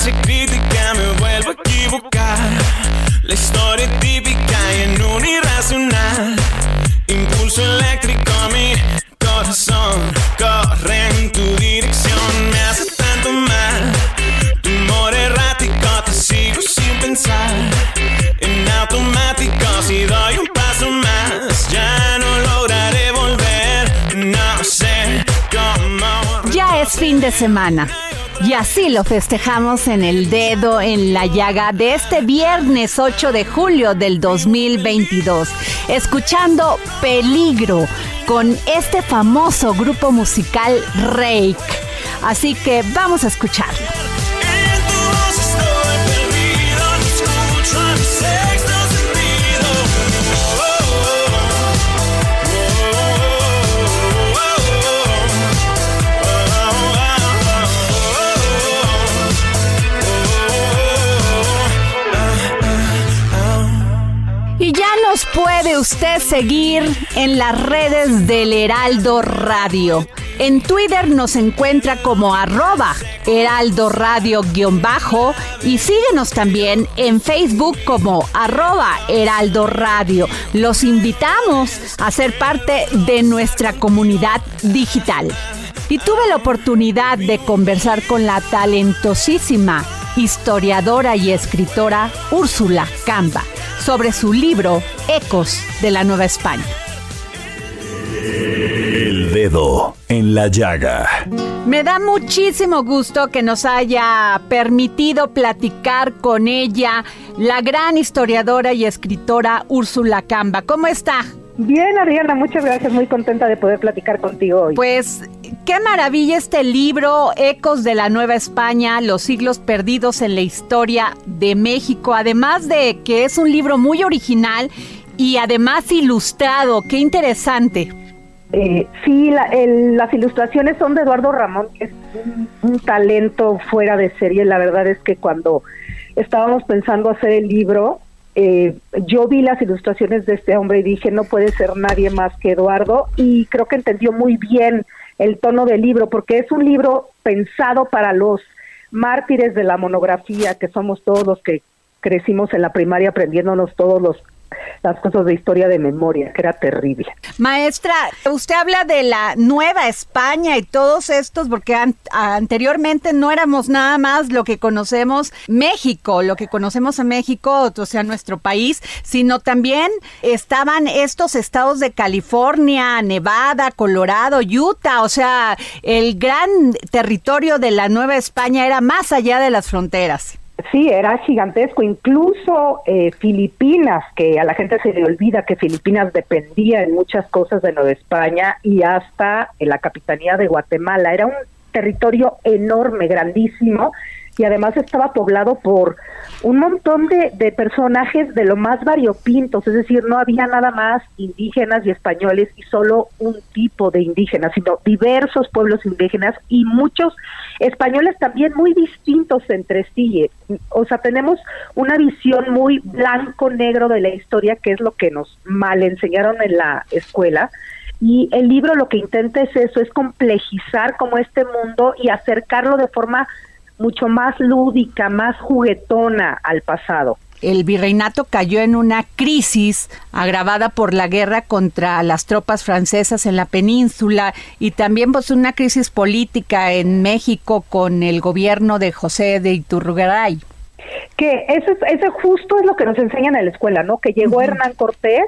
Distancia crítica, me vuelvo a equivocar. La historia típica y en un irracional impulso eléctrico mi corazón corre en tu dirección. Me hace tanto mal tu humor errático, te sigo sin pensar. En automático, si doy un paso más, ya no lograré volver. No sé cómo. Ya es fin de semana. Y así lo festejamos en el dedo en la llaga de este viernes 8 de julio del 2022, escuchando Peligro con este famoso grupo musical Rake. Así que vamos a escucharlo. Nos puede usted seguir en las redes del Heraldo Radio. En Twitter nos encuentra como arroba Heraldo Radio guion bajo y síguenos también en Facebook como arroba Heraldo Radio. Los invitamos a ser parte de nuestra comunidad digital. Y tuve la oportunidad de conversar con la talentosísima historiadora y escritora Úrsula Camba sobre su libro Ecos de la Nueva España. El Dedo en la Llaga. Me da muchísimo gusto que nos haya permitido platicar con ella la gran historiadora y escritora Úrsula Camba. ¿Cómo está? Bien, Adriana, muchas gracias. Muy contenta de poder platicar contigo hoy. Pues qué maravilla este libro, Ecos de la Nueva España, los siglos perdidos en la historia de México. Además de que es un libro muy original y además ilustrado. Qué interesante. Eh, sí, la- las ilustraciones son de Eduardo Ramón, que es un, un talento fuera de serie. La verdad es que cuando estábamos pensando hacer el libro, eh, yo vi las ilustraciones de este hombre y dije, no puede ser nadie más que Eduardo. Y creo que entendió muy bien el tono del libro, porque es un libro pensado para los mártires de la monografía, que somos todos los que crecimos en la primaria aprendiéndonos todos los las cosas de historia de memoria, que era terrible. Maestra, usted habla de la Nueva España y todos estos, porque an- anteriormente no éramos nada más lo que conocemos México, lo que conocemos en México, o sea, nuestro país, sino también estaban estos estados de California, Nevada, Colorado, Utah, o sea, el gran territorio de la Nueva España era más allá de las fronteras. Sí, era gigantesco. Incluso eh, Filipinas, que a la gente se le olvida que Filipinas dependía en muchas cosas de Nueva España y hasta en la capitanía de Guatemala. Era un territorio enorme, grandísimo. Y además estaba poblado por un montón de, de, personajes de lo más variopintos, es decir, no había nada más indígenas y españoles y solo un tipo de indígenas, sino diversos pueblos indígenas y muchos españoles también muy distintos entre sí. O sea, tenemos una visión muy blanco-negro de la historia, que es lo que nos mal enseñaron en la escuela. Y el libro lo que intenta es eso, es complejizar como este mundo y acercarlo de forma mucho más lúdica, más juguetona al pasado. El virreinato cayó en una crisis agravada por la guerra contra las tropas francesas en la península y también pues una crisis política en México con el gobierno de José de Iturrugaray. Que eso, eso justo es lo que nos enseñan en la escuela, ¿no? Que llegó Hernán Cortés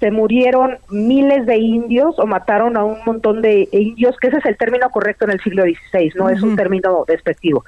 se murieron miles de indios o mataron a un montón de indios, que ese es el término correcto en el siglo XVI, no es un término despectivo.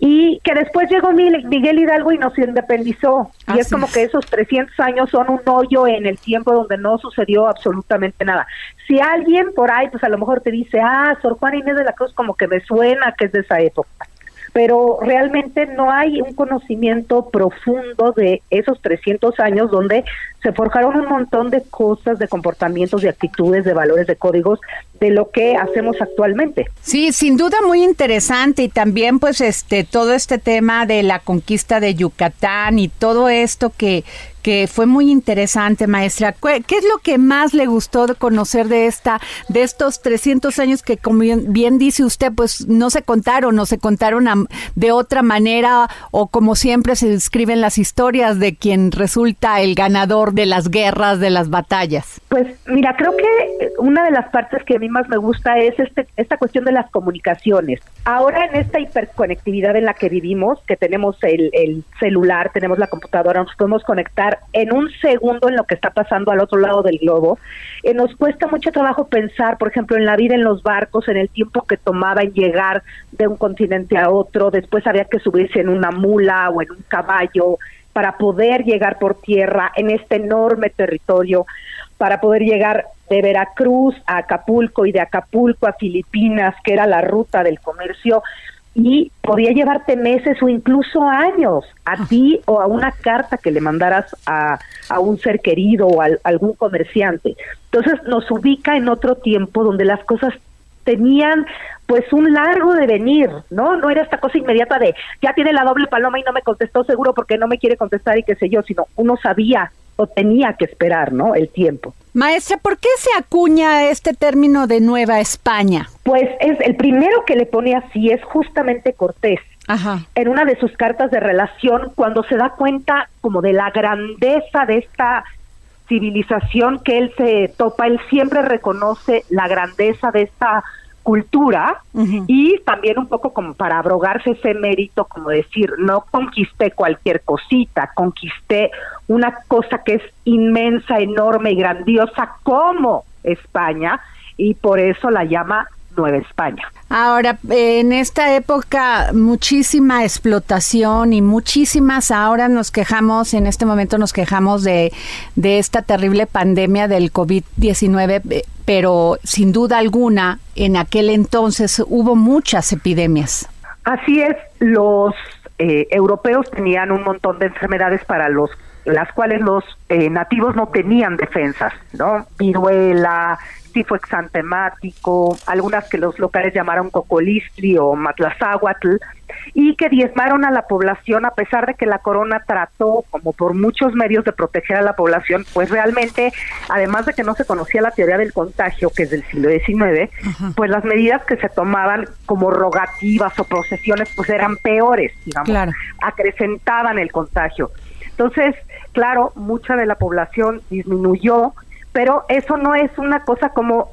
Y que después llegó Miguel Hidalgo y nos independizó. y es como que esos 300 años son un hoyo en el tiempo donde no sucedió absolutamente nada. Si alguien por ahí, pues a lo mejor te dice, ah, Sor Juan Inés de la Cruz, como que me suena que es de esa época pero realmente no hay un conocimiento profundo de esos 300 años donde se forjaron un montón de cosas, de comportamientos, de actitudes, de valores, de códigos de lo que hacemos actualmente. Sí, sin duda muy interesante y también pues este todo este tema de la conquista de Yucatán y todo esto que que fue muy interesante, maestra. ¿Qué es lo que más le gustó de conocer de esta, de estos 300 años que, como bien dice usted, pues no se contaron, no se contaron de otra manera o como siempre se describen las historias de quien resulta el ganador de las guerras, de las batallas? Pues mira, creo que una de las partes que a mí más me gusta es este, esta cuestión de las comunicaciones. Ahora en esta hiperconectividad en la que vivimos, que tenemos el celular, tenemos la computadora, nos podemos conectar en un segundo en lo que está pasando al otro lado del globo. Eh, nos cuesta mucho trabajo pensar, por ejemplo, en la vida en los barcos, en el tiempo que tomaba en llegar de un continente a otro, después había que subirse en una mula o en un caballo para poder llegar por tierra en este enorme territorio, para poder llegar de Veracruz a Acapulco y de Acapulco a Filipinas, que era la ruta del comercio y podía llevarte meses o incluso años a ti o a una carta que le mandaras a, a un ser querido o a, algún comerciante. Entonces nos ubica en otro tiempo donde las cosas tenían pues un largo de venir, ¿no? No era esta cosa inmediata de ya tiene la doble paloma y no me contestó seguro porque no me quiere contestar y qué sé yo, sino uno sabía o tenía que esperar, ¿no? El tiempo. Maestra, ¿por qué se acuña este término de Nueva España? Pues es el primero que le pone así es justamente Cortés. Ajá. En una de sus cartas de relación, cuando se da cuenta como de la grandeza de esta civilización que él se topa, él siempre reconoce la grandeza de esta cultura y también un poco como para abrogarse ese mérito, como decir, no conquisté cualquier cosita, conquisté una cosa que es inmensa, enorme y grandiosa como España y por eso la llama Nueva España. Ahora, en esta época, muchísima explotación y muchísimas, ahora nos quejamos, en este momento nos quejamos de, de esta terrible pandemia del COVID-19, eh, pero sin duda alguna, en aquel entonces hubo muchas epidemias. Así es, los eh, europeos tenían un montón de enfermedades para los las cuales los eh, nativos no tenían defensas, ¿no? Viruela, tifo exantemático, algunas que los locales llamaron cocolistri o matlazáhuatl, y que diezmaron a la población a pesar de que la corona trató, como por muchos medios, de proteger a la población, pues realmente, además de que no se conocía la teoría del contagio, que es del siglo XIX, pues las medidas que se tomaban como rogativas o procesiones, pues eran peores, digamos, acrecentaban el contagio. Entonces, claro, mucha de la población disminuyó, pero eso no es una cosa como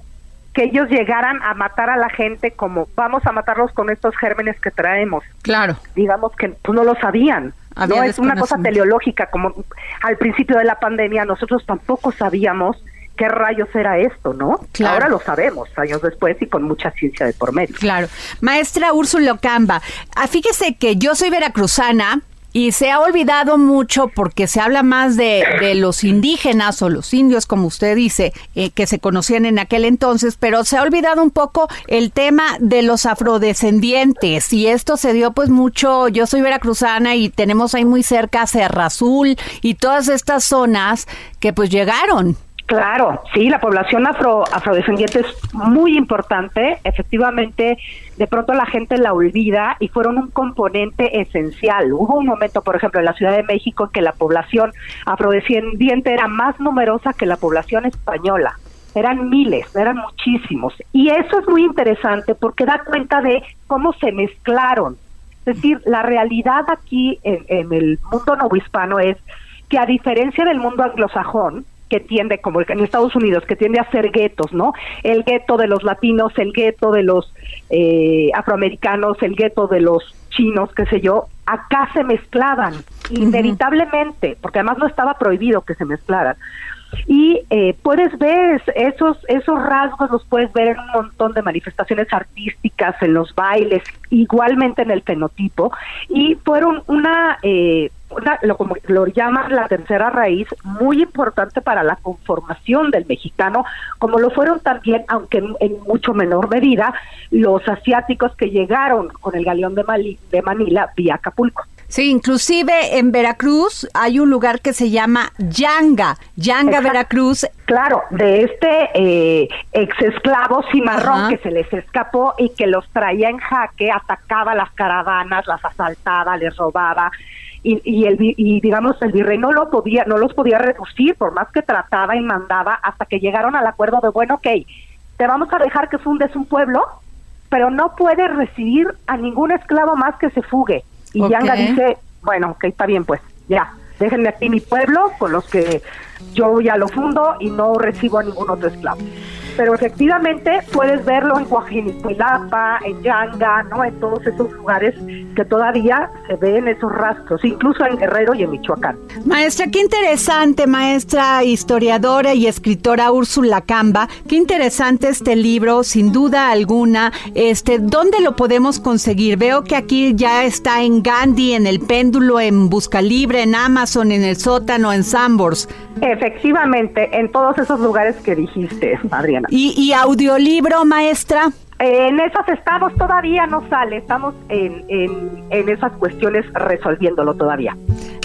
que ellos llegaran a matar a la gente como vamos a matarlos con estos gérmenes que traemos. Claro. Digamos que pues, no lo sabían. no es una cosa teleológica como al principio de la pandemia nosotros tampoco sabíamos qué rayos era esto, ¿no? Claro. Ahora lo sabemos, años después y con mucha ciencia de por medio. Claro. Maestra Úrsula Ocamba, ah, fíjese que yo soy veracruzana, Y se ha olvidado mucho porque se habla más de, los indígenas o los indios, como usted dice, eh, que se conocían en aquel entonces, pero se ha olvidado un poco el tema de los afrodescendientes. Y esto se dio pues mucho, yo soy veracruzana y tenemos ahí muy cerca Serra Azul y todas estas zonas que pues llegaron. Claro, sí, la población afro, afrodescendiente es muy importante. Efectivamente, de pronto la gente la olvida y fueron un componente esencial. Hubo un momento, por ejemplo, en la Ciudad de México en que la población afrodescendiente era más numerosa que la población española. Eran miles, eran muchísimos. Y eso es muy interesante porque da cuenta de cómo se mezclaron. Es decir, la realidad aquí en, en el mundo novohispano es que a diferencia del mundo anglosajón, que tiende, como en Estados Unidos, que tiende a ser guetos, ¿no? El gueto de los latinos, el gueto de los eh, afroamericanos, el gueto de los chinos, qué sé yo, acá se mezclaban inevitablemente, porque además no estaba prohibido que se mezclaran. Y eh, puedes ver esos, esos rasgos, los puedes ver en un montón de manifestaciones artísticas, en los bailes, igualmente en el fenotipo, y fueron una... Eh, lo, como lo llaman la tercera raíz, muy importante para la conformación del mexicano, como lo fueron también, aunque en, mucho menor medida, los asiáticos que llegaron con el galeón de, de Manila vía Acapulco. Sí, inclusive en Veracruz hay un lugar que se llama Yanga, Yanga Veracruz. Claro, de este eh, ex esclavo cimarrón que se les escapó y que los traía en jaque, atacaba las caravanas, las asaltaba, les robaba y, y, el, y digamos el virrey no lo podía no los podía reducir por más que trataba y mandaba hasta que llegaron al acuerdo de bueno ok te vamos a dejar que fundes un pueblo pero no puedes recibir a ningún esclavo más que se fugue y Yanga dice bueno ok está bien pues ya déjenme aquí mi pueblo con los que yo ya lo fundo y no recibo a ningún otro esclavo pero efectivamente puedes verlo en Coajinicilapa, en Yanga, ¿no? En todos esos lugares que todavía se ven esos rastros, incluso en Guerrero y en Michoacán. Maestra, qué interesante, maestra historiadora y escritora Úrsula Camba, qué interesante este libro, sin duda alguna. Este, ¿dónde lo podemos conseguir? Veo que aquí ya está en Gandhi, en el péndulo, en Busca Libre, en Amazon, en el sótano, en Sambors. Efectivamente, en todos esos lugares que dijiste, Adriana. ¿Y, audiolibro, maestra? En esas estamos todavía, no sale, estamos en, en, esas cuestiones resolviéndolo todavía.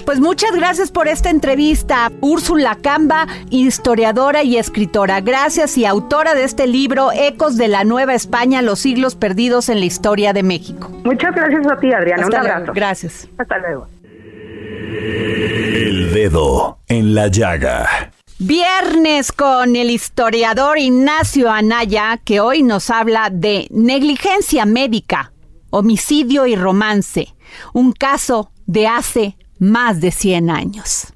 Pues muchas gracias por esta entrevista, Úrsula Camba, historiadora y escritora. Gracias y autora de este libro, Ecos de la Nueva España, los siglos perdidos en la historia de México. Muchas gracias a ti, Adriana. Un abrazo. Gracias. Hasta luego. El dedo en la llaga. Viernes con el historiador Ignacio Anaya, que hoy nos habla de negligencia médica, homicidio y romance, un caso de hace más de 100 años.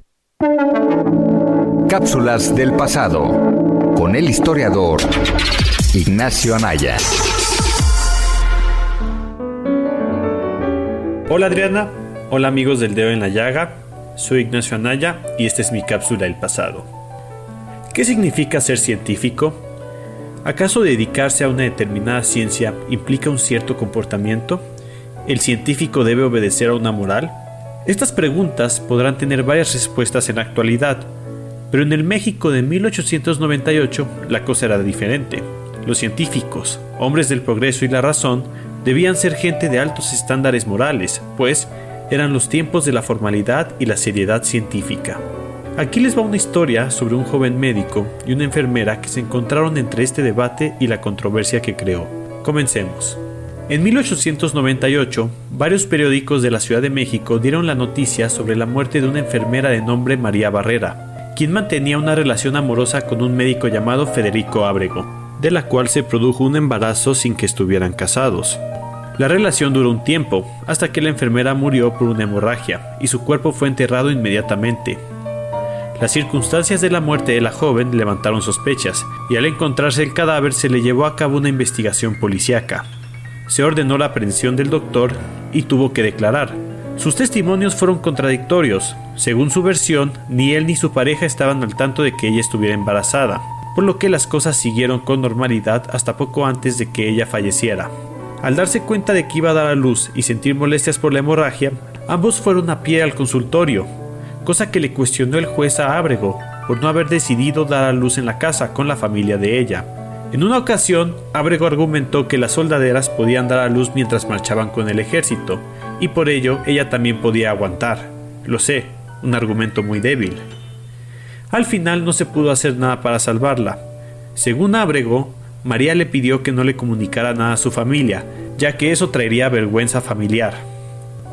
Cápsulas del pasado con el historiador Ignacio Anaya. Hola Adriana, hola amigos del dedo en la llaga. Soy Ignacio Anaya y esta es mi cápsula del pasado. ¿Qué significa ser científico? ¿Acaso dedicarse a una determinada ciencia implica un cierto comportamiento? ¿El científico debe obedecer a una moral? Estas preguntas podrán tener varias respuestas en la actualidad, pero en el México de 1898 la cosa era diferente. Los científicos, hombres del progreso y la razón, debían ser gente de altos estándares morales, pues eran los tiempos de la formalidad y la seriedad científica. Aquí les va una historia sobre un joven médico y una enfermera que se encontraron entre este debate y la controversia que creó. Comencemos. En 1898, varios periódicos de la Ciudad de México dieron la noticia sobre la muerte de una enfermera de nombre María Barrera, quien mantenía una relación amorosa con un médico llamado Federico Ábrego, de la cual se produjo un embarazo sin que estuvieran casados. La relación duró un tiempo, hasta que la enfermera murió por una hemorragia y su cuerpo fue enterrado inmediatamente. Las circunstancias de la muerte de la joven levantaron sospechas, y al encontrarse el cadáver se le llevó a cabo una investigación policíaca. Se ordenó la aprehensión del doctor y tuvo que declarar. Sus testimonios fueron contradictorios. Según su versión, ni él ni su pareja estaban al tanto de que ella estuviera embarazada, por lo que las cosas siguieron con normalidad hasta poco antes de que ella falleciera. Al darse cuenta de que iba a dar a luz y sentir molestias por la hemorragia, Ambos fueron a pie al consultorio, cosa que le cuestionó el juez a Ábrego por no haber decidido dar a luz en la casa con la familia de ella. En una ocasión, Ábrego argumentó que las soldaderas podían dar a luz mientras marchaban con el ejército, y por ello ella también podía aguantar. Lo sé, un argumento muy débil. Al final no se pudo hacer nada para salvarla. Según Ábrego, María le pidió que no le comunicara nada a su familia, ya que eso traería vergüenza familiar.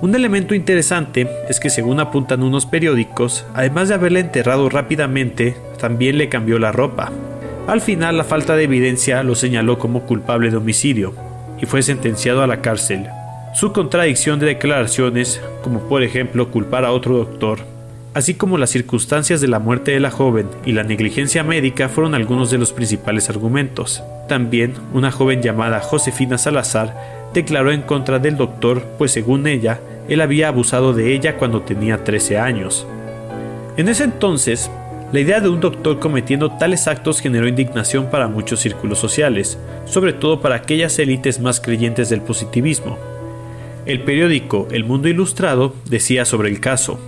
Un elemento interesante es que según apuntan unos periódicos, además de haberla enterrado rápidamente, también le cambió la ropa. Al final la falta de evidencia lo señaló como culpable de homicidio y fue sentenciado a la cárcel. Su contradicción de declaraciones, como por ejemplo culpar a otro doctor, así como las circunstancias de la muerte de la joven y la negligencia médica fueron algunos de los principales argumentos. También una joven llamada Josefina Salazar declaró en contra del doctor, pues según ella, él había abusado de ella cuando tenía 13 años. En ese entonces, la idea de un doctor cometiendo tales actos generó indignación para muchos círculos sociales, sobre todo para aquellas élites más creyentes del positivismo. El periódico El Mundo Ilustrado decía sobre el caso,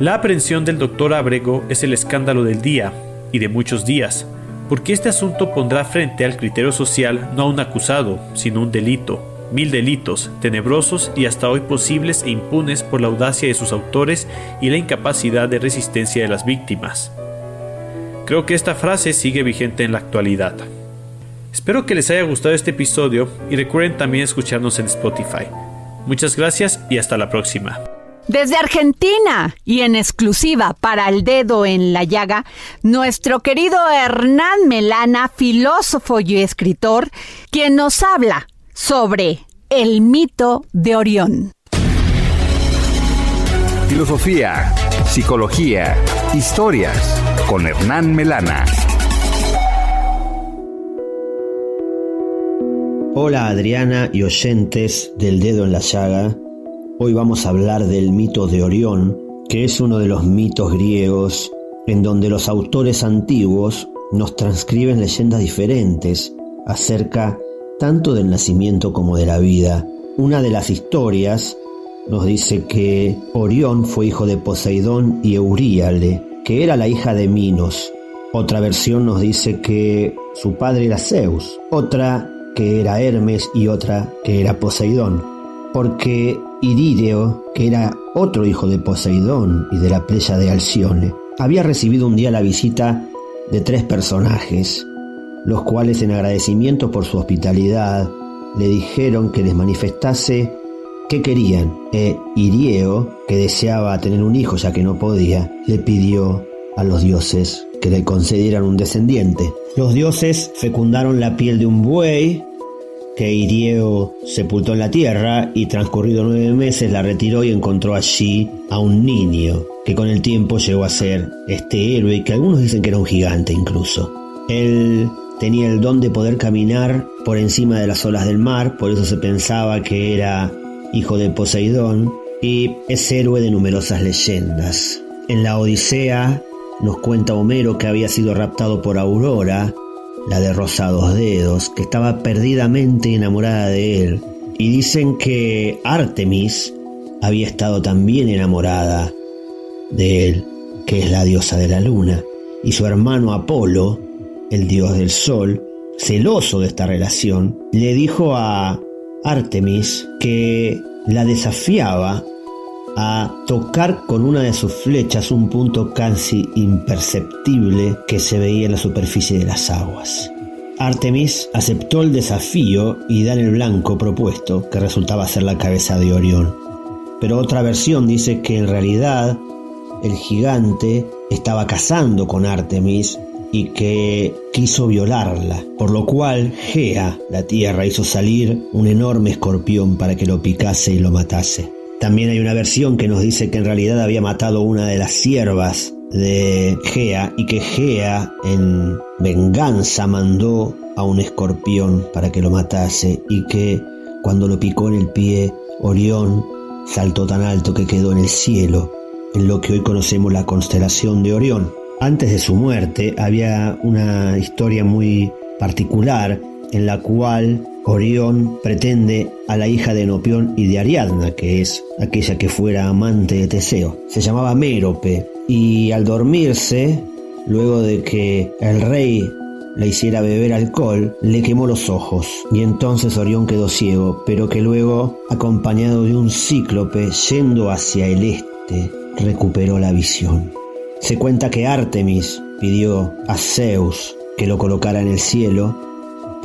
la aprehensión del doctor Abrego es el escándalo del día, y de muchos días, porque este asunto pondrá frente al criterio social no a un acusado, sino un delito, mil delitos, tenebrosos y hasta hoy posibles e impunes por la audacia de sus autores y la incapacidad de resistencia de las víctimas. Creo que esta frase sigue vigente en la actualidad. Espero que les haya gustado este episodio y recuerden también escucharnos en Spotify. Muchas gracias y hasta la próxima. Desde Argentina y en exclusiva para el dedo en la llaga, nuestro querido Hernán Melana, filósofo y escritor, quien nos habla sobre el mito de Orión. Filosofía, psicología, historias con Hernán Melana. Hola Adriana y oyentes del dedo en la llaga. Hoy vamos a hablar del mito de Orión, que es uno de los mitos griegos en donde los autores antiguos nos transcriben leyendas diferentes acerca tanto del nacimiento como de la vida. Una de las historias nos dice que Orión fue hijo de Poseidón y Euríale, que era la hija de Minos. Otra versión nos dice que su padre era Zeus, otra que era Hermes y otra que era Poseidón, porque Que era otro hijo de Poseidón y de la playa de Alcione, había recibido un día la visita de tres personajes, los cuales en agradecimiento por su hospitalidad le dijeron que les manifestase qué querían, e Irieo, que deseaba tener un hijo ya que no podía, le pidió a los dioses que le concedieran un descendiente. Los dioses fecundaron la piel de un buey que Irieo sepultó en la tierra y transcurrido nueve meses la retiró y encontró allí a un niño que con el tiempo llegó a ser este héroe que algunos dicen que era un gigante incluso. Él tenía el don de poder caminar por encima de las olas del mar, por eso se pensaba que era hijo de Poseidón y es héroe de numerosas leyendas. En la Odisea nos cuenta Homero que había sido raptado por Aurora, la de rosados dedos, que estaba perdidamente enamorada de él, y dicen que Artemis había estado también enamorada de él, que es la diosa de la luna, y su hermano Apolo el dios del sol, celoso de esta relación, le dijo a Artemis que la desafiaba a tocar con una de sus flechas un punto casi imperceptible que se veía en la superficie de las aguas. Artemis aceptó el desafío y da el blanco propuesto, que resultaba ser la cabeza de Orión. Pero otra versión dice que en realidad el gigante estaba cazando con Artemis y que quiso violarla, por lo cual Gea, la tierra, hizo salir un enorme escorpión para que lo picase y lo matase. También hay una versión que nos dice que en realidad había matado una de las siervas de Gea y que Gea en venganza mandó a un escorpión para que lo matase y que cuando lo picó en el pie, Orión saltó tan alto que quedó en el cielo, en lo que hoy conocemos la constelación de Orión. Antes de su muerte había una historia muy particular en la cual Orión pretende a la hija de Enopión y de Ariadna, que es aquella que fuera amante de Teseo. Se llamaba Mérope y al dormirse, luego de que el rey le hiciera beber alcohol, le quemó los ojos y entonces Orión quedó ciego, pero que luego, acompañado de un cíclope yendo hacia el este, recuperó la visión. Se cuenta que Artemis pidió a Zeus que lo colocara en el cielo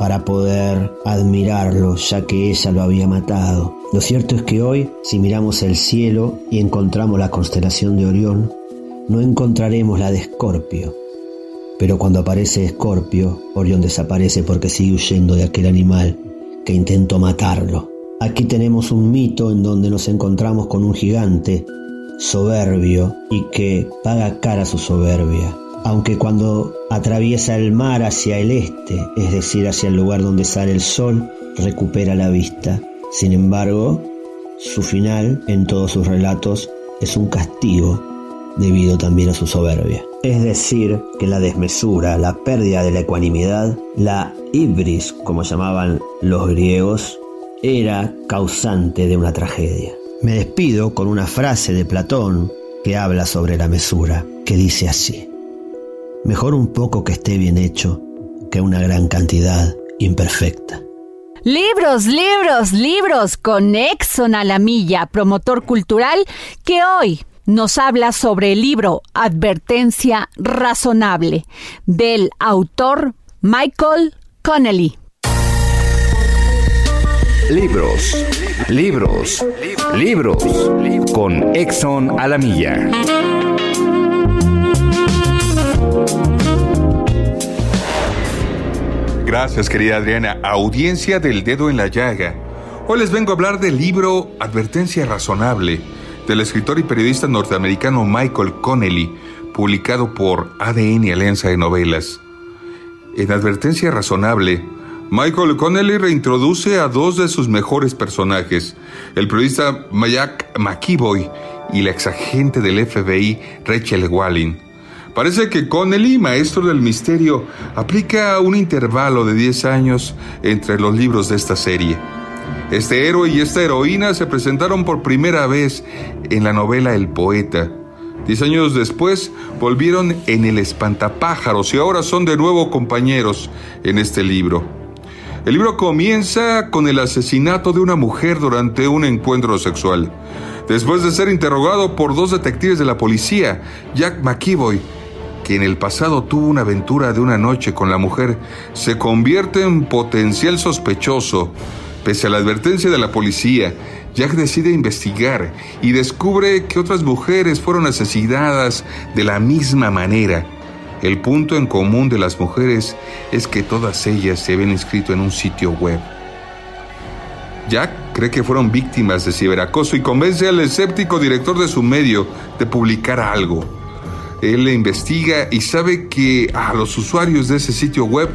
para poder admirarlo, ya que ella lo había matado. Lo cierto es que hoy, si miramos el cielo y encontramos la constelación de Orión, no encontraremos la de Escorpio. Pero cuando aparece Escorpio, Orión desaparece porque sigue huyendo de aquel animal que intentó matarlo. Aquí tenemos un mito en donde nos encontramos con un gigante soberbio y que paga cara su soberbia. Aunque cuando atraviesa el mar hacia el este, es decir, hacia el lugar donde sale el sol, recupera la vista. Sin embargo, su final en todos sus relatos es un castigo debido también a su soberbia. Es decir, que la desmesura, la pérdida de la ecuanimidad, la ibris, como llamaban los griegos, era causante de una tragedia. Me despido con una frase de Platón que habla sobre la mesura, que dice así. Mejor un poco que esté bien hecho que una gran cantidad imperfecta. Libros, libros, libros con Exxon a la milla, promotor cultural, que hoy nos habla sobre el libro Advertencia Razonable del autor Michael Connelly. Libros, libros, libros con Exxon a la milla. Gracias, querida Adriana. Audiencia del dedo en la llaga. Hoy les vengo a hablar del libro Advertencia Razonable del escritor y periodista norteamericano Michael Connelly, publicado por ADN Alianza de Novelas. En Advertencia Razonable, Michael Connelly reintroduce a dos de sus mejores personajes, el periodista Jack McKeeboy y la exagente del FBI Rachel Walling. Parece que Connelly, maestro del misterio, aplica un intervalo de 10 años entre los libros de esta serie. Este héroe y esta heroína se presentaron por primera vez en la novela El Poeta. Diez años después volvieron en El Espantapájaros y ahora son de nuevo compañeros en este libro. El libro comienza con el asesinato de una mujer durante un encuentro sexual. Después de ser interrogado por dos detectives de la policía, Jack McKeeboy, que en el pasado tuvo una aventura de una noche con la mujer, se convierte en potencial sospechoso Pese a la advertencia de la policía, Jack decide investigar y descubre que otras mujeres fueron asesinadas de la misma manera. El punto en común de las mujeres es que todas ellas se habían inscrito en un sitio web. Jack cree que fueron víctimas de ciberacoso y convence al escéptico director de su medio de publicar algo. Él investiga y sabe que a los usuarios de ese sitio web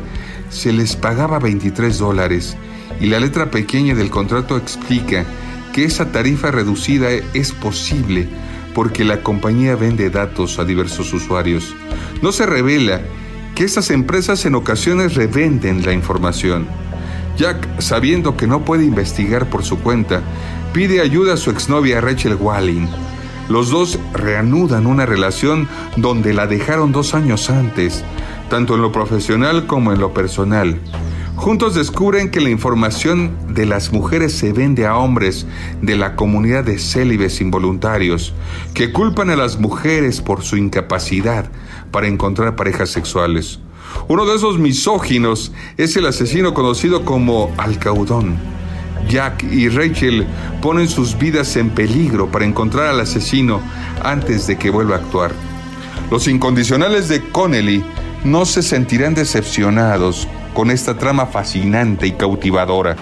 se les pagaba 23 dólares y la letra pequeña del contrato explica que esa tarifa reducida es posible porque la compañía vende datos a diversos usuarios. No se revela que estas empresas en ocasiones revenden la información. Jack, sabiendo que no puede investigar por su cuenta, pide ayuda a su exnovia Rachel Walling. Los dos reanudan una relación donde la dejaron dos años antes, tanto en lo profesional como en lo personal. Juntos descubren que la información de las mujeres se vende a hombres de la comunidad de célibes involuntarios, que culpan a las mujeres por su incapacidad para encontrar parejas sexuales. Uno de esos misóginos es el asesino conocido como Alcaudón. Jack y Rachel ponen sus vidas en peligro para encontrar al asesino antes de que vuelva a actuar. Los incondicionales de Connelly no se sentirán decepcionados con esta trama fascinante y cautivadora.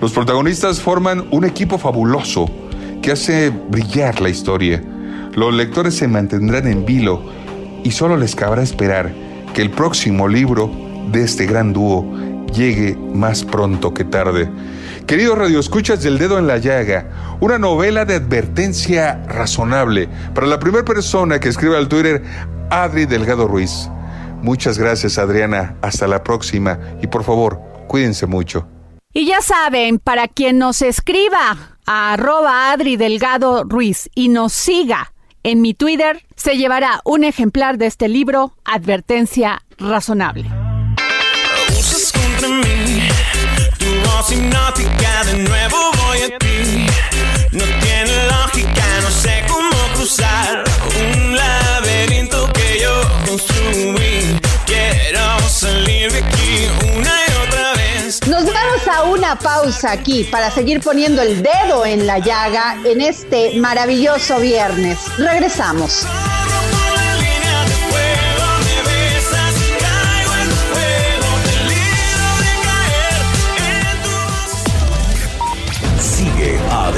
Los protagonistas forman un equipo fabuloso que hace brillar la historia. Los lectores se mantendrán en vilo y solo les cabrá esperar que el próximo libro de este gran dúo llegue más pronto que tarde. Queridos radioescuchas del dedo en la llaga, una novela de advertencia razonable para la primera persona que escribe al Twitter Adri Delgado Ruiz. Muchas gracias Adriana, hasta la próxima y por favor, Cuídense mucho. Y ya saben, para quien nos escriba a arroba Adri Delgado Ruiz y nos siga en mi Twitter, se llevará un ejemplar de este libro, Advertencia Razonable. Voz hipnótica, de nuevo voy a ti. No tiene lógica, no sé cómo cruzar un laberinto que yo construí. Quiero salir de aquí una y otra vez. Nos vamos a una pausa aquí para seguir poniendo el dedo en la llaga en este maravilloso viernes. Regresamos.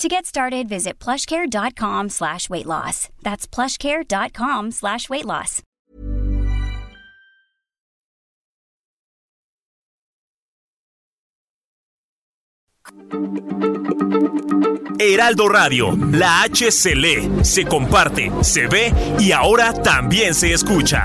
To get started, visit plushcare.com slash weight loss. That's plushcare.com slash weight loss. Heraldo Radio, la H se comparte, se ve y ahora también se escucha.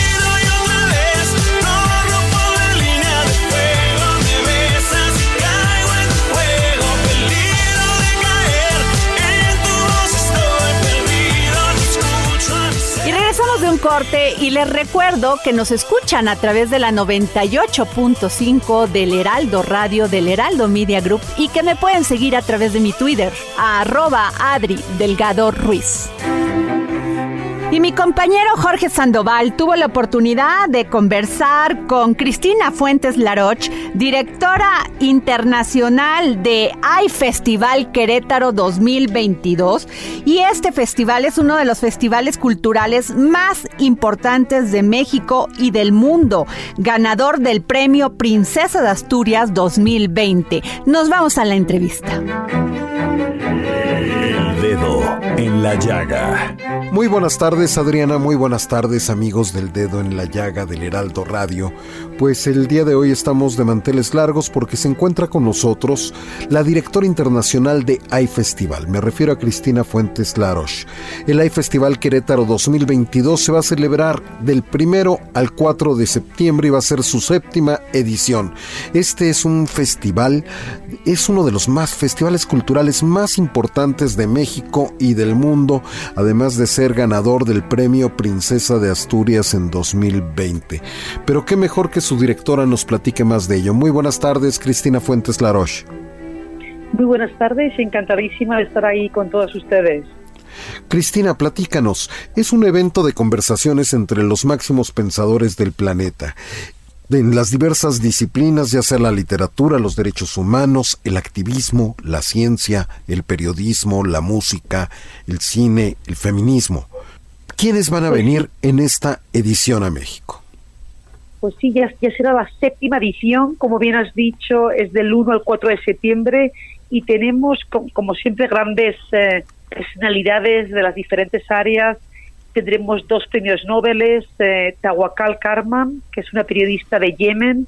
corte y les recuerdo que nos escuchan a través de la 98.5 del Heraldo Radio del Heraldo Media Group y que me pueden seguir a través de mi Twitter, arroba Adri Delgado Ruiz. Y mi compañero Jorge Sandoval tuvo la oportunidad de conversar con Cristina Fuentes Laroch, directora internacional de AI Festival Querétaro 2022. Y este festival es uno de los festivales culturales más importantes de México y del mundo, ganador del premio Princesa de Asturias 2020. Nos vamos a la entrevista. El dedo en la llaga. Muy buenas tardes Adriana, muy buenas tardes amigos del dedo en la llaga del Heraldo Radio. Pues el día de hoy estamos de manteles largos porque se encuentra con nosotros la directora internacional de AI Festival. Me refiero a Cristina Fuentes Laroche. El AI Festival Querétaro 2022 se va a celebrar del primero al 4 de septiembre y va a ser su séptima edición. Este es un festival, es uno de los más festivales culturales más importantes de México y del mundo, además de ser ganador del premio Princesa de Asturias en 2020. Pero qué mejor que su directora nos platique más de ello. Muy buenas tardes, Cristina Fuentes Laroche. Muy buenas tardes, encantadísima de estar ahí con todos ustedes. Cristina, platícanos. Es un evento de conversaciones entre los máximos pensadores del planeta. En las diversas disciplinas, ya sea la literatura, los derechos humanos, el activismo, la ciencia, el periodismo, la música, el cine, el feminismo. ¿Quiénes van a Pues venir en esta edición a México? Pues sí, ya, ya será la séptima edición, como bien has dicho, es del 1 al 4 de septiembre y tenemos, co- como siempre, grandes eh, personalidades de las diferentes áreas. Tendremos dos premios Nobel, eh, Tawakal Karman, que es una periodista de Yemen,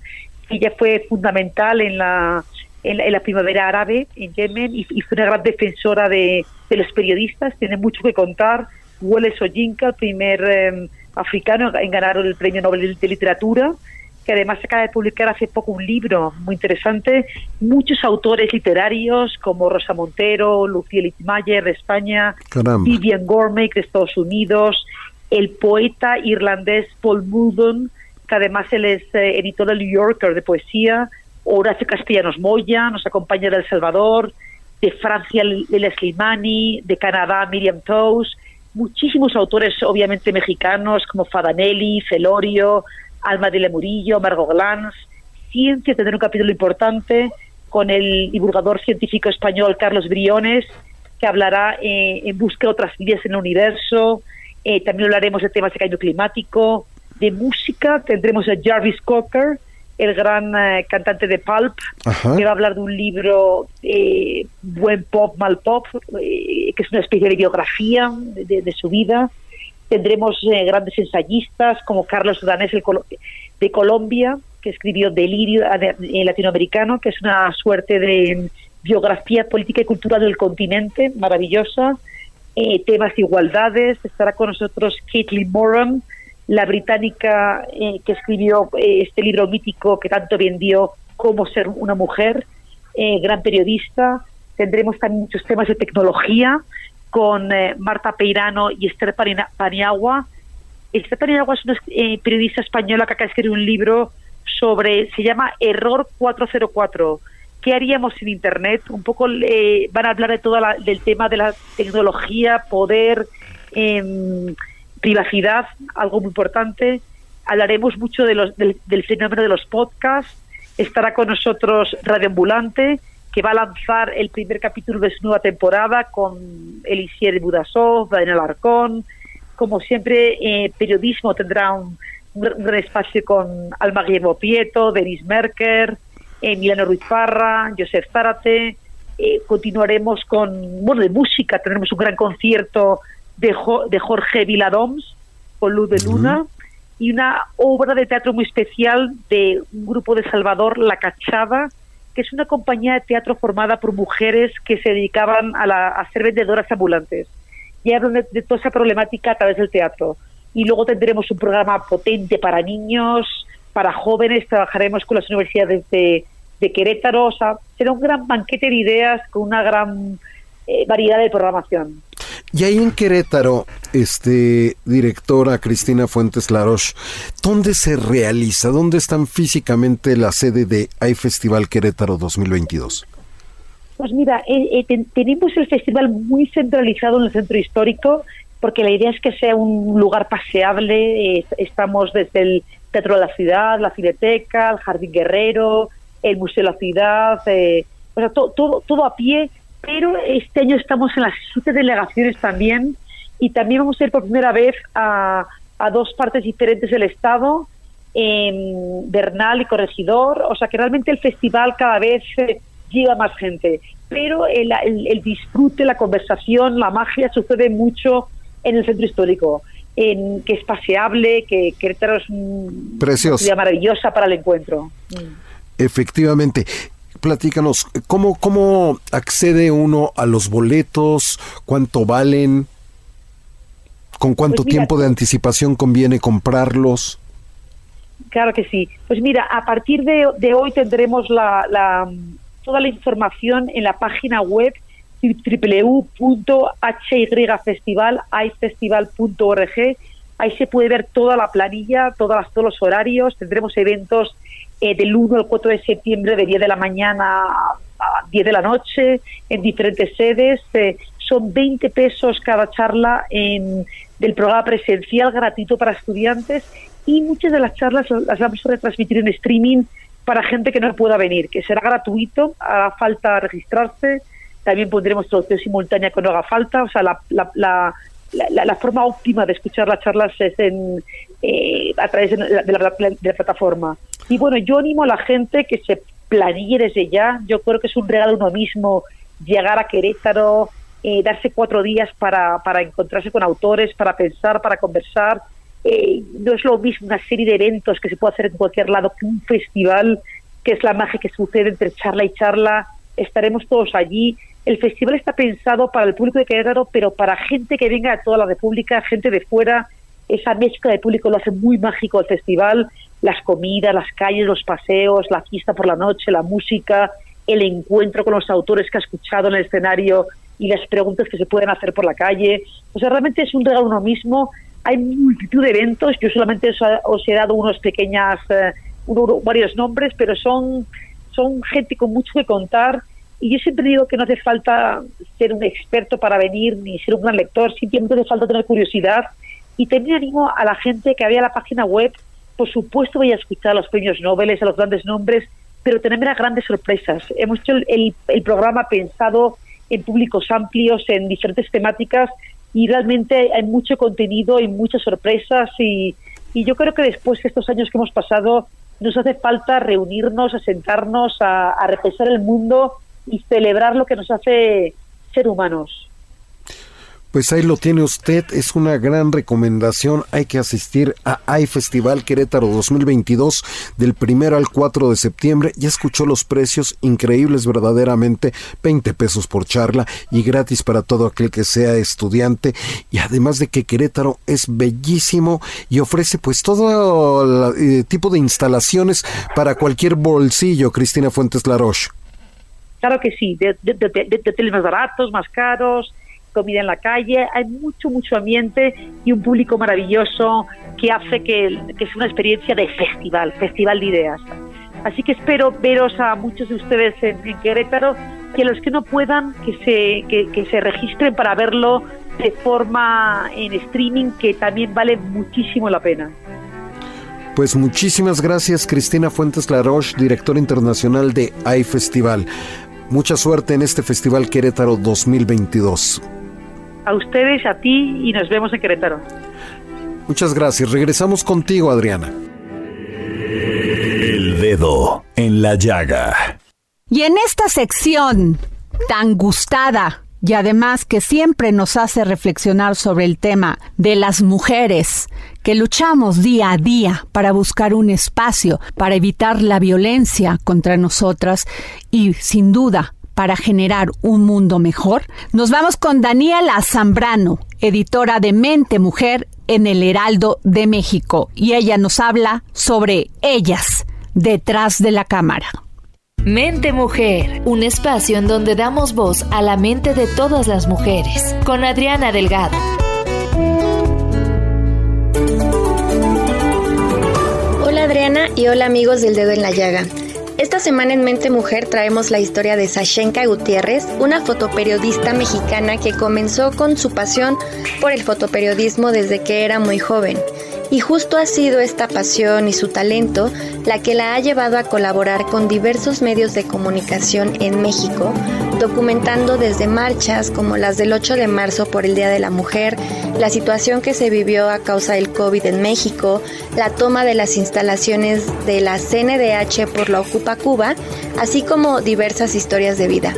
ella fue fundamental en la, en la, en la primavera árabe en Yemen y, fue una gran defensora de, los periodistas, tiene mucho que contar. Wole Soyinka, el primer eh, africano en ganar el premio Nobel de Literatura, que además acaba de publicar hace poco un libro muy interesante. Muchos autores literarios como Rosa Montero, Lucía Littmayer de España, Caramba. Vivian Gormick de Estados Unidos, el poeta irlandés Paul Muldoon, que además él es eh, editor del New Yorker de poesía, Horacio Castellanos Moya, nos acompaña de El Salvador, de Francia Leila Slimani, de Canadá Miriam Toews, muchísimos autores obviamente mexicanos como Fadanelli, Felorio, Alma de Murillo, Margot Glantz, Ciencia tendrá un capítulo importante con el divulgador científico español Carlos Briones, que hablará eh, en busca de otras vidas en el universo. Eh, también hablaremos de temas de cambio climático, de música. Tendremos a Jarvis Cocker, el gran eh, cantante de Pulp, Ajá. que va a hablar de un libro eh, Buen Pop, Mal Pop, que es una especie de biografía de, de- de su vida. Tendremos eh, grandes ensayistas como Carlos Danés el Colo- de Colombia, que escribió Delirio eh, eh, Latinoamericano, que es una suerte de biografía política y cultural del continente, maravillosa. Eh, temas de igualdades. Estará con nosotros Caitlin Moran, la británica que escribió este libro mítico que tanto vendió, Cómo ser una mujer, gran periodista. Tendremos también muchos temas de tecnología con eh, Marta Peirano y Esther Paniagua. Esther Paniagua es una eh, periodista española que acaba de escribir un libro sobre, se llama Error 404. ¿Qué haríamos sin Internet? Un poco eh, van a hablar de todo del tema de la tecnología, poder, em, privacidad, algo muy importante. Hablaremos mucho de los, del, del fenómeno de los podcasts. Estará con nosotros Radio Ambulante, que va a lanzar el primer capítulo de su nueva temporada con Elisier Budasov, Daniel Arcón. Como siempre, eh, periodismo tendrá un, un espacio con Alma Guillermo Prieto, Denis Merker, eh, Milano Ruiz Parra, Joseph Zárate. Eh, continuaremos con, bueno, de música, tendremos un gran concierto de, Jo- de Jorge Viladoms con Luz de Luna y una obra de teatro muy especial de un grupo de Salvador, La Cachada, que es una compañía de teatro formada por mujeres que se dedicaban a, la- a ser vendedoras ambulantes. Y hablan de, toda esa problemática a través del teatro. Y luego tendremos un programa potente para niños, para jóvenes, trabajaremos con las universidades de, de Querétaro, o sea, será un gran banquete de ideas con una gran eh, variedad de programación. Y ahí en Querétaro, este directora Cristina Fuentes Laroche, ¿dónde se realiza? ¿Dónde están físicamente la sede de Hay Festival Querétaro 2022? Pues mira, eh, eh, ten- tenemos el festival muy centralizado en el centro histórico, porque la idea es que sea un lugar paseable. estamos desde el Teatro de la Ciudad, la Cineteca, el Jardín Guerrero, el Museo de la Ciudad, eh, o sea, to- todo, todo a pie, pero este año estamos en las siete delegaciones también y también vamos a ir por primera vez a, a dos partes diferentes del Estado, en Bernal y Corregidor, o sea que realmente el festival cada vez eh, llega más gente, pero el, el- el disfrute, la conversación, la magia sucede mucho en el centro histórico, en que es paseable, que Querétaro es un- una maravillosa para el encuentro. Efectivamente. Platícanos, ¿cómo, ¿cómo accede uno a los boletos? ¿Cuánto valen? ¿Con cuánto Pues mira, tiempo de anticipación conviene comprarlos? Claro que sí. Pues mira, a partir de, de hoy tendremos la, la- toda la información en la página web www.hyfestival.org. Ahí se puede ver toda la planilla, todas las- todos los horarios. Tendremos eventos eh, del 1 al 4 de septiembre de 10 de la mañana a 10 de la noche en diferentes sedes. Eh, son 20 pesos cada charla en, del programa presencial gratuito para estudiantes y muchas de las charlas las vamos a retransmitir en streaming para gente que no pueda venir, que será gratuito, hará falta registrarse, también pondremos traducción simultánea cuando haga falta, o sea, la, la, la, la, forma óptima de escuchar las charlas es en, eh, a través de la, de la, plataforma. Y bueno, yo animo a la gente que se planille desde ya, yo creo que es un regalo uno mismo llegar a Querétaro, eh, darse cuatro días para, para encontrarse con autores, para pensar, para conversar, eh, no es lo mismo una serie de eventos que se puede hacer en cualquier lado que un festival, que es la magia que sucede entre charla y charla. Estaremos todos allí. El festival está pensado para el público de Querétaro, pero para gente que venga de toda la República, gente de fuera. Esa mezcla de público lo hace muy mágico el festival. Las comidas, las calles, los paseos, la fiesta por la noche, la música, el encuentro con los autores que ha escuchado en el escenario y las preguntas que se pueden hacer por la calle. O sea, realmente es un regalo uno mismo. Hay multitud de eventos, yo solamente os, he dado unos pequeñas, eh, varios nombres, pero son, son gente con mucho que contar. Y yo siempre digo que no hace falta ser un experto para venir ni ser un gran lector, simplemente hace falta tener curiosidad. Y también animo a la gente que vea la página web, por supuesto vaya a escuchar a los premios Nobel, a los grandes nombres, pero a grandes sorpresas. Hemos hecho el, el programa pensado en públicos amplios, en diferentes temáticas y realmente hay mucho contenido y muchas sorpresas y, yo creo que después de estos años que hemos pasado nos hace falta reunirnos, a sentarnos, a, a repensar el mundo y celebrar lo que nos hace ser humanos. Pues ahí lo tiene usted, es una gran recomendación. Hay que asistir a iFestival Querétaro 2022 del primero al 4 de septiembre. Ya escuchó los precios increíbles verdaderamente, 20 pesos por charla y gratis para todo aquel que sea estudiante. Y además de que Querétaro es bellísimo y ofrece pues todo eh, tipo de instalaciones para cualquier bolsillo, Cristina Fuentes Laroche. Claro que sí, de, de más baratos, más caros comida en la calle, hay mucho, mucho ambiente y un público maravilloso que hace que, que es una experiencia de festival, festival de ideas. Así que espero veros a muchos de ustedes en, Querétaro, que los que no puedan, que se, que, se registren para verlo de forma en streaming, que también vale muchísimo la pena. Pues muchísimas gracias Cristina Fuentes Laroche, directora internacional de iFestival. Mucha suerte en este Festival Querétaro 2022 a ustedes, a ti y nos vemos en Querétaro. Muchas gracias. Regresamos contigo, Adriana. El dedo en la llaga. Y en esta sección tan gustada y además que siempre nos hace reflexionar sobre el tema de las mujeres que luchamos día a día para buscar un espacio, para evitar la violencia contra nosotras y sin duda para generar un mundo mejor? Nos vamos con Daniela Zambrano, editora de Mente Mujer en el Heraldo de México, y ella nos habla sobre ellas detrás de la cámara. Mente Mujer, un espacio en donde damos voz a la mente de todas las mujeres, con Adriana Delgado. Hola Adriana y hola amigos del dedo en la llaga. Esta semana en Mente Mujer traemos la historia de Sashenka Gutiérrez, una fotoperiodista mexicana que comenzó con su pasión por el fotoperiodismo desde que era muy joven. Y justo ha sido esta pasión y su talento la que la ha llevado a colaborar con diversos medios de comunicación en México, documentando desde marchas como las del 8 de marzo por el Día de la Mujer, la situación que se vivió a causa del COVID en México, la toma de las instalaciones de la CNDH por la Ocupa Cuba, así como diversas historias de vida.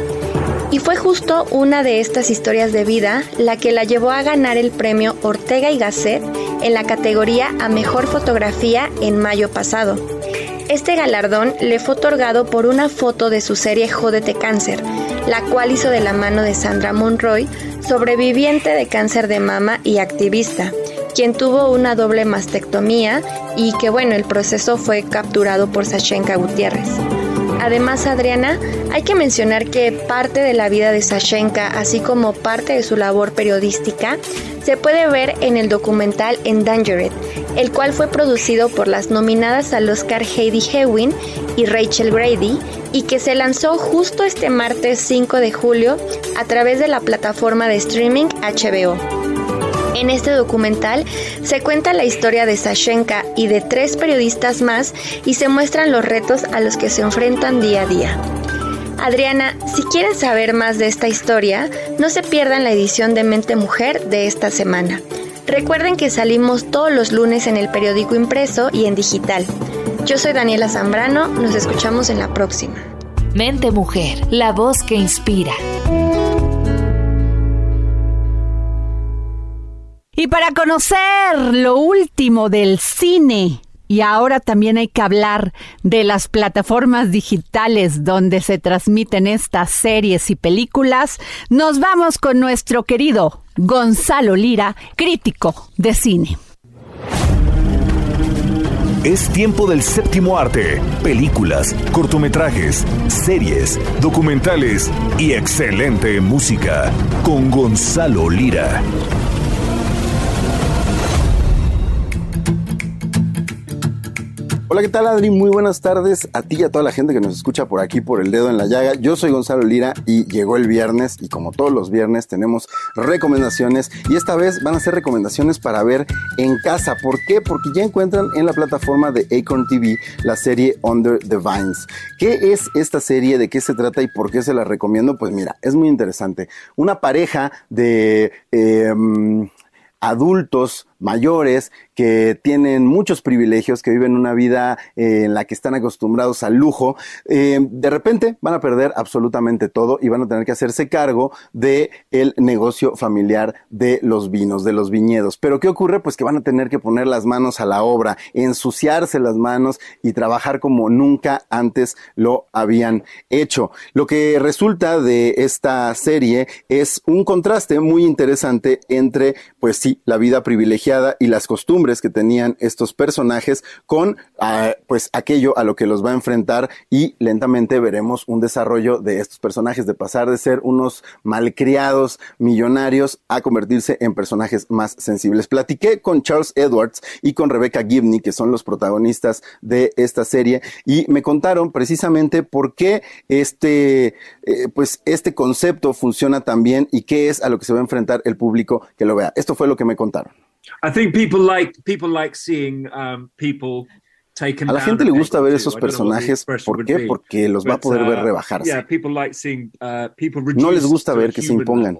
Y fue justo una de estas historias de vida la que la llevó a ganar el premio Ortega y Gasset en la categoría a Mejor Fotografía en mayo pasado. Este galardón le fue otorgado por una foto de su serie Jódete Cáncer, la cual hizo de la mano de Sandra Monroy, sobreviviente de cáncer de mama y activista, quien tuvo una doble mastectomía y que bueno, el proceso fue capturado por Sashenka Gutiérrez. Además, Adriana, hay que mencionar que parte de la vida de Sashenka, así como parte de su labor periodística, se puede ver en el documental Endangered, el cual fue producido por las nominadas al Oscar Heidi Hewin y Rachel Grady y que se lanzó justo este martes 5 de julio a través de la plataforma de streaming HBO. En este documental se cuenta la historia de Sashenka y de tres periodistas más y se muestran los retos a los que se enfrentan día a día. Adriana, si quieren saber más de esta historia, no se pierdan la edición de Mente Mujer de esta semana. Recuerden que salimos todos los lunes en el periódico impreso y en digital. Yo soy Daniela Zambrano, nos escuchamos en la próxima. Mente Mujer, la voz que inspira. Y para conocer lo último del cine, y ahora también hay que hablar de las plataformas digitales donde se transmiten estas series y películas, nos vamos con nuestro querido Gonzalo Lira, crítico de cine. Es tiempo del séptimo arte, películas, cortometrajes, series, documentales y excelente música con Gonzalo Lira. Hola, ¿qué tal Adri? Muy buenas tardes a ti y a toda la gente que nos escucha por aquí por el dedo en la llaga. Yo soy Gonzalo Lira y llegó el viernes y como todos los viernes tenemos recomendaciones y esta vez van a ser recomendaciones para ver en casa. ¿Por qué? Porque ya encuentran en la plataforma de Acorn TV la serie Under the Vines. ¿Qué es esta serie? ¿De qué se trata y por qué se la recomiendo? Pues mira, es muy interesante. Una pareja de... Em, adultos mayores que tienen muchos privilegios, que viven una vida eh, en la que están acostumbrados al lujo, eh, de repente van a perder absolutamente todo y van a tener que hacerse cargo de negocio familiar de los vinos, de los viñedos. Pero ¿qué ocurre? Pues que van a tener que poner las manos a la obra, ensuciarse las manos y trabajar como nunca antes lo habían hecho. Lo que resulta de esta serie es un contraste muy interesante entre, pues sí, la vida privilegiada y las costumbres que tenían estos personajes con ah, pues aquello a lo que los va a enfrentar y lentamente veremos un desarrollo de estos personajes de pasar de ser unos malcriados millonarios a convertirse en personajes más sensibles. Platiqué con Charles Edwards y con Rebecca Gibney, que son los protagonistas de esta serie, y me contaron precisamente por qué este, eh, pues este concepto funciona tan bien y qué es a lo que se va a enfrentar el público que lo vea. Esto fue lo que me contaron. I think people like people like seeing um, people a la gente le gusta ver esos personajes, ¿por qué? Porque los va a poder ver uh, rebajarse. Uh, no les gusta ver que se impongan.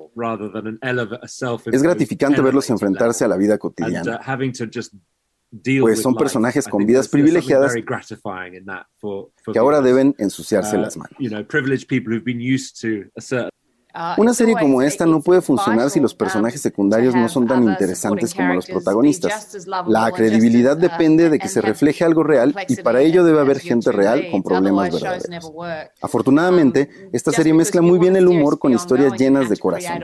Es gratificante verlos enfrentarse a la vida cotidiana. Uh, pues son personajes con vidas privilegiadas que ahora deben ensuciarse las manos. Ah, Una serie como esta no puede funcionar si los personajes secundarios no son tan interesantes como los protagonistas. La credibilidad depende de que se refleje algo real y para ello debe haber gente real con problemas verdaderos. Afortunadamente, um, esta serie mezcla muy bien el humor con historias llenas de corazón.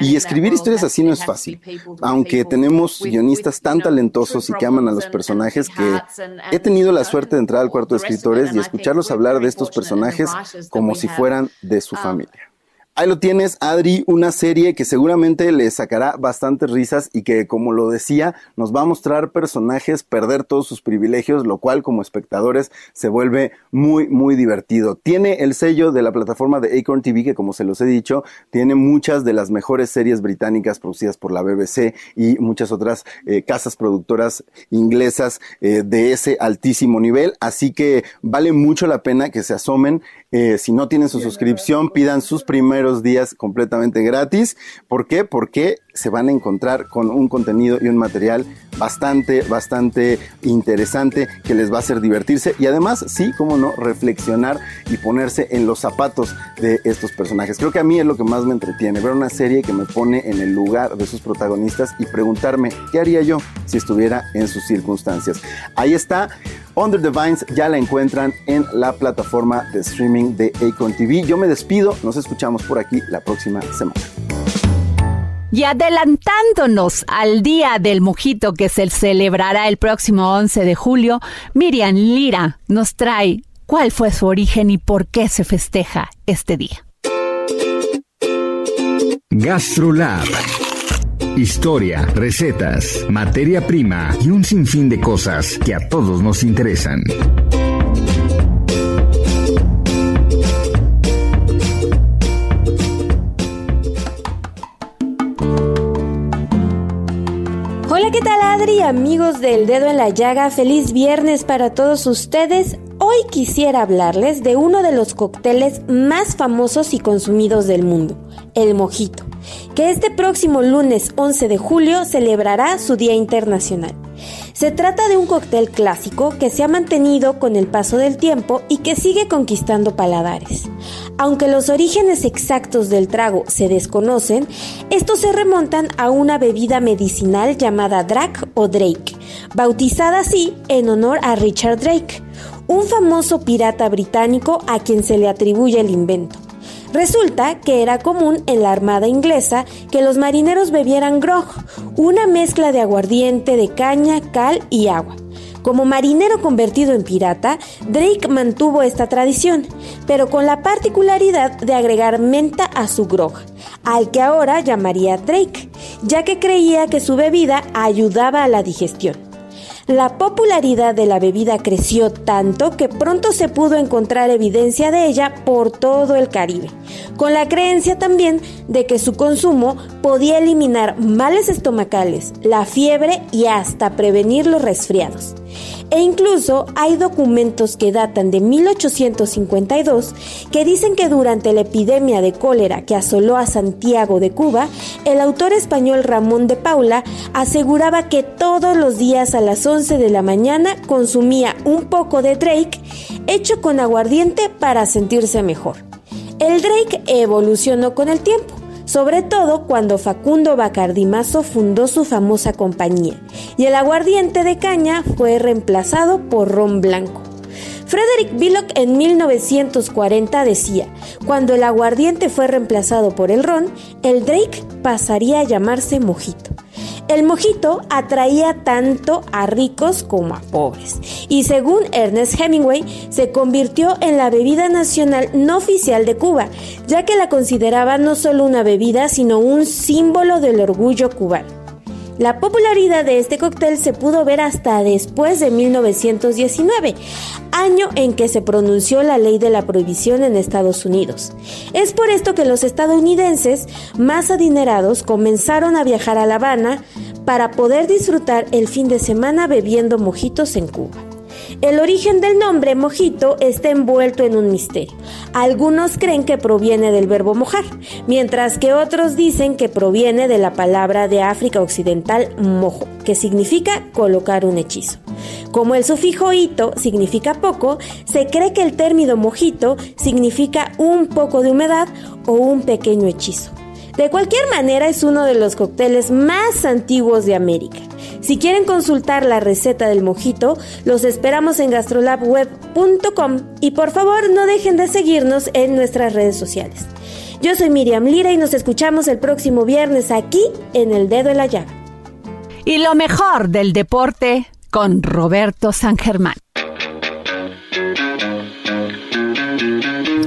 Y escribir historias así no es fácil, aunque tenemos guionistas tan talentosos y que aman a los personajes que he tenido la suerte de entrar al cuarto de escritores y escucharlos hablar de estos personajes como si fueran de su familia. Ahí lo tienes, Adri, una serie que seguramente le sacará bastantes risas y que, como lo decía, nos va a mostrar personajes perder todos sus privilegios, lo cual como espectadores se vuelve muy, muy divertido. Tiene el sello de la plataforma de Acorn TV, que como se los he dicho, tiene muchas de las mejores series británicas producidas por la BBC y muchas otras eh, casas productoras inglesas eh, de ese altísimo nivel. Así que vale mucho la pena que se asomen. Eh, si no tienen su suscripción, pidan sus primeros días completamente gratis. ¿Por qué? Porque se van a encontrar con un contenido y un material bastante, bastante interesante que les va a hacer divertirse y además, sí, cómo no, reflexionar y ponerse en los zapatos de estos personajes. Creo que a mí es lo que más me entretiene, ver una serie que me pone en el lugar de sus protagonistas y preguntarme qué haría yo si estuviera en sus circunstancias. Ahí está. Under the Vines ya la encuentran en la plataforma de streaming de Acon TV. Yo me despido, nos escuchamos por aquí la próxima semana. Y adelantándonos al Día del Mojito que se celebrará el próximo 11 de julio, Miriam Lira nos trae cuál fue su origen y por qué se festeja este día. GastroLab. Historia, recetas, materia prima y un sinfín de cosas que a todos nos interesan. Hola, ¿qué tal Adri? Amigos del dedo en la llaga, feliz viernes para todos ustedes. Hoy quisiera hablarles de uno de los cócteles más famosos y consumidos del mundo, el mojito, que este próximo lunes 11 de julio celebrará su Día Internacional. Se trata de un cóctel clásico que se ha mantenido con el paso del tiempo y que sigue conquistando paladares. Aunque los orígenes exactos del trago se desconocen, estos se remontan a una bebida medicinal llamada Drac o Drake, bautizada así en honor a Richard Drake, un famoso pirata británico a quien se le atribuye el invento. Resulta que era común en la Armada inglesa que los marineros bebieran grog, una mezcla de aguardiente, de caña, cal y agua. Como marinero convertido en pirata, Drake mantuvo esta tradición, pero con la particularidad de agregar menta a su grog, al que ahora llamaría Drake, ya que creía que su bebida ayudaba a la digestión. La popularidad de la bebida creció tanto que pronto se pudo encontrar evidencia de ella por todo el Caribe, con la creencia también de que su consumo podía eliminar males estomacales, la fiebre y hasta prevenir los resfriados. E incluso hay documentos que datan de 1852 que dicen que durante la epidemia de cólera que asoló a Santiago de Cuba, el autor español Ramón de Paula aseguraba que todos los días a las 11 de la mañana consumía un poco de Drake hecho con aguardiente para sentirse mejor. El Drake evolucionó con el tiempo sobre todo cuando Facundo Bacardimazo fundó su famosa compañía, y el aguardiente de caña fue reemplazado por ron blanco. Frederick Billock en 1940 decía, cuando el aguardiente fue reemplazado por el ron, el Drake pasaría a llamarse mojito. El mojito atraía tanto a ricos como a pobres y según Ernest Hemingway se convirtió en la bebida nacional no oficial de Cuba, ya que la consideraba no solo una bebida sino un símbolo del orgullo cubano. La popularidad de este cóctel se pudo ver hasta después de 1919, año en que se pronunció la ley de la prohibición en Estados Unidos. Es por esto que los estadounidenses más adinerados comenzaron a viajar a La Habana para poder disfrutar el fin de semana bebiendo mojitos en Cuba. El origen del nombre mojito está envuelto en un misterio. Algunos creen que proviene del verbo mojar, mientras que otros dicen que proviene de la palabra de África Occidental mojo, que significa colocar un hechizo. Como el sufijo ito significa poco, se cree que el término mojito significa un poco de humedad o un pequeño hechizo. De cualquier manera es uno de los cócteles más antiguos de América. Si quieren consultar la receta del mojito, los esperamos en gastrolabweb.com y por favor no dejen de seguirnos en nuestras redes sociales. Yo soy Miriam Lira y nos escuchamos el próximo viernes aquí en El Dedo en la Llaga. Y lo mejor del deporte con Roberto San Germán.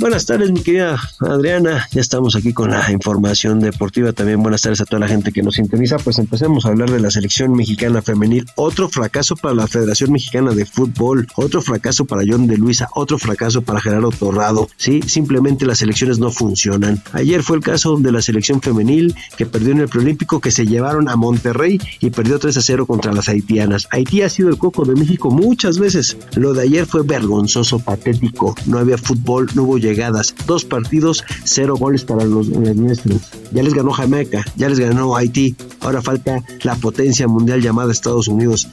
Buenas tardes, mi querida Adriana. Ya estamos aquí con la información deportiva. También buenas tardes a toda la gente que nos sintoniza. Pues empecemos a hablar de la selección mexicana femenil. Otro fracaso para la Federación Mexicana de Fútbol. Otro fracaso para John de Luisa. Otro fracaso para Gerardo Torrado. Sí, simplemente las elecciones no funcionan. Ayer fue el caso de la selección femenil que perdió en el preolímpico que se llevaron a Monterrey y perdió 3 a 0 contra las haitianas. Haití ha sido el coco de México muchas veces. Lo de ayer fue vergonzoso, patético. No había fútbol, no hubo Dos partidos, cero goles para los nuestros. Ya les ganó Jamaica, ya les ganó Haití. Ahora falta la potencia mundial llamada Estados Unidos.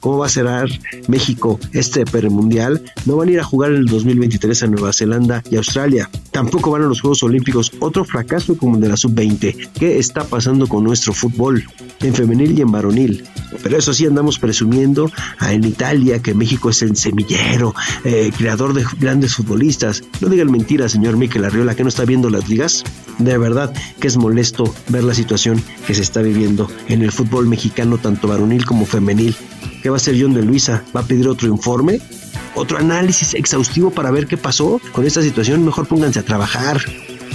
¿Cómo va a cerrar México este mundial? No van a ir a jugar en el 2023 a Nueva Zelanda y Australia. Tampoco van a los Juegos Olímpicos. Otro fracaso como el de la sub-20. ¿Qué está pasando con nuestro fútbol? En femenil y en varonil. Pero eso sí andamos presumiendo en Italia que México es el semillero, eh, creador de grandes futbolistas. No digan mentiras, señor Miquel Arriola, que no está viendo las ligas. De verdad que es molesto ver la situación que se está viviendo en el fútbol mexicano, tanto varonil como femenil. ¿Qué va a hacer John de Luisa? ¿Va a pedir otro informe? ¿Otro análisis exhaustivo para ver qué pasó con esta situación? Mejor pónganse a trabajar.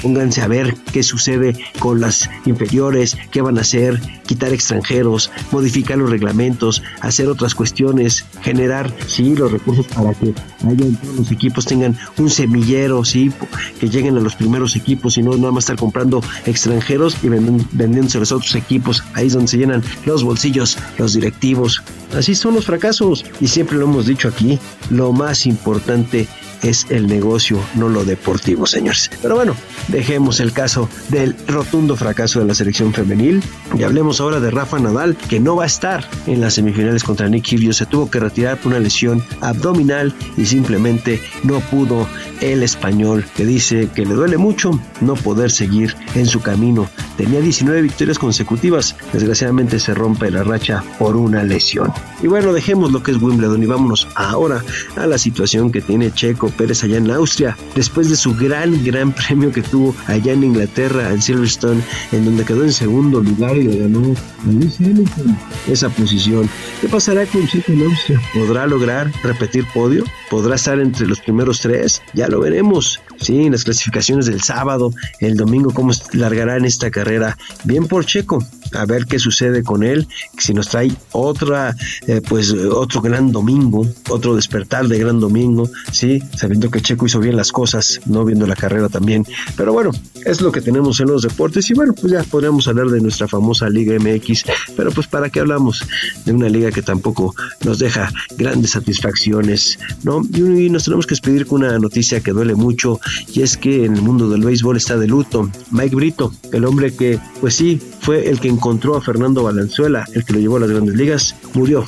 pónganse a ver qué sucede con las inferiores, qué van a hacer, quitar extranjeros, modificar los reglamentos, hacer otras cuestiones, generar, sí, los recursos para que haya todos los equipos tengan un semillero, sí, que lleguen a los primeros equipos y no nada más estar comprando extranjeros y vendiéndose los otros equipos. Ahí es donde se llenan los bolsillos, los directivos. Así son los fracasos y siempre lo hemos dicho aquí, lo más importante es el negocio, no lo deportivo, señores. Pero bueno, dejemos el caso del rotundo fracaso de la selección femenil y hablemos ahora de Rafa Nadal, que no va a estar en las semifinales contra Nick Kyrgios. Se tuvo que retirar por una lesión abdominal y simplemente no pudo el español, que dice que le duele mucho no poder seguir en su camino. Tenía 19 victorias consecutivas, desgraciadamente se rompe la racha por una lesión. Y bueno, dejemos lo que es Wimbledon y vámonos ahora a la situación que tiene Checo Pérez allá en Austria, después de su gran, gran premio que tuvo allá en Inglaterra, en Silverstone, en donde quedó en segundo lugar y le ganó Luis Hamilton esa posición. ¿Qué pasará con Checo en Austria? ¿Podrá lograr repetir podio? ¿Podrá estar entre los primeros tres? Ya lo veremos. Sí, las clasificaciones del sábado, el domingo, cómo largará en esta carrera. Bien por Checo, a ver qué sucede con él, si nos trae otra, eh, pues otro gran domingo, otro despertar de gran domingo, sí, sabiendo que Checo hizo bien las cosas, no viendo la carrera también. Pero bueno, es lo que tenemos en los deportes y bueno, pues ya podríamos hablar de nuestra famosa Liga MX, pero pues para qué hablamos de una liga que tampoco nos deja grandes satisfacciones, ¿no? Y, nos tenemos que despedir con una noticia que duele mucho y es que en el mundo del béisbol está de luto Mike Brito, el hombre que pues sí fue el que encontró a Fernando Valenzuela, el que lo llevó a las grandes ligas, murió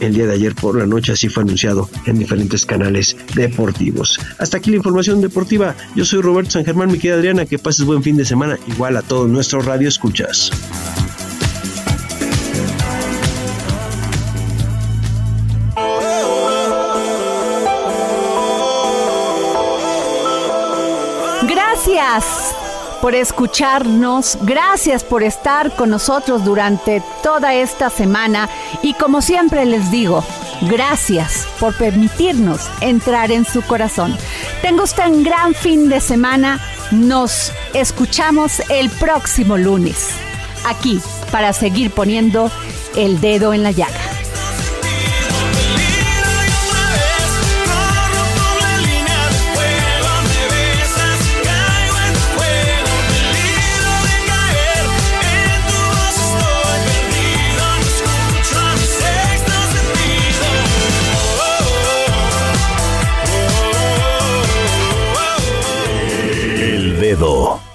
el día de ayer por la noche, así fue anunciado en diferentes canales deportivos. Hasta aquí la información deportiva. Yo soy Roberto San Germán, mi querida Adriana, que pases buen fin de semana, igual a todos nuestros radio escuchas. Gracias por escucharnos, gracias por estar con nosotros durante toda esta semana y como siempre les digo, gracias por permitirnos entrar en su corazón. Tengo usted un gran fin de semana, nos escuchamos el próximo lunes, aquí para seguir poniendo el dedo en la llaga.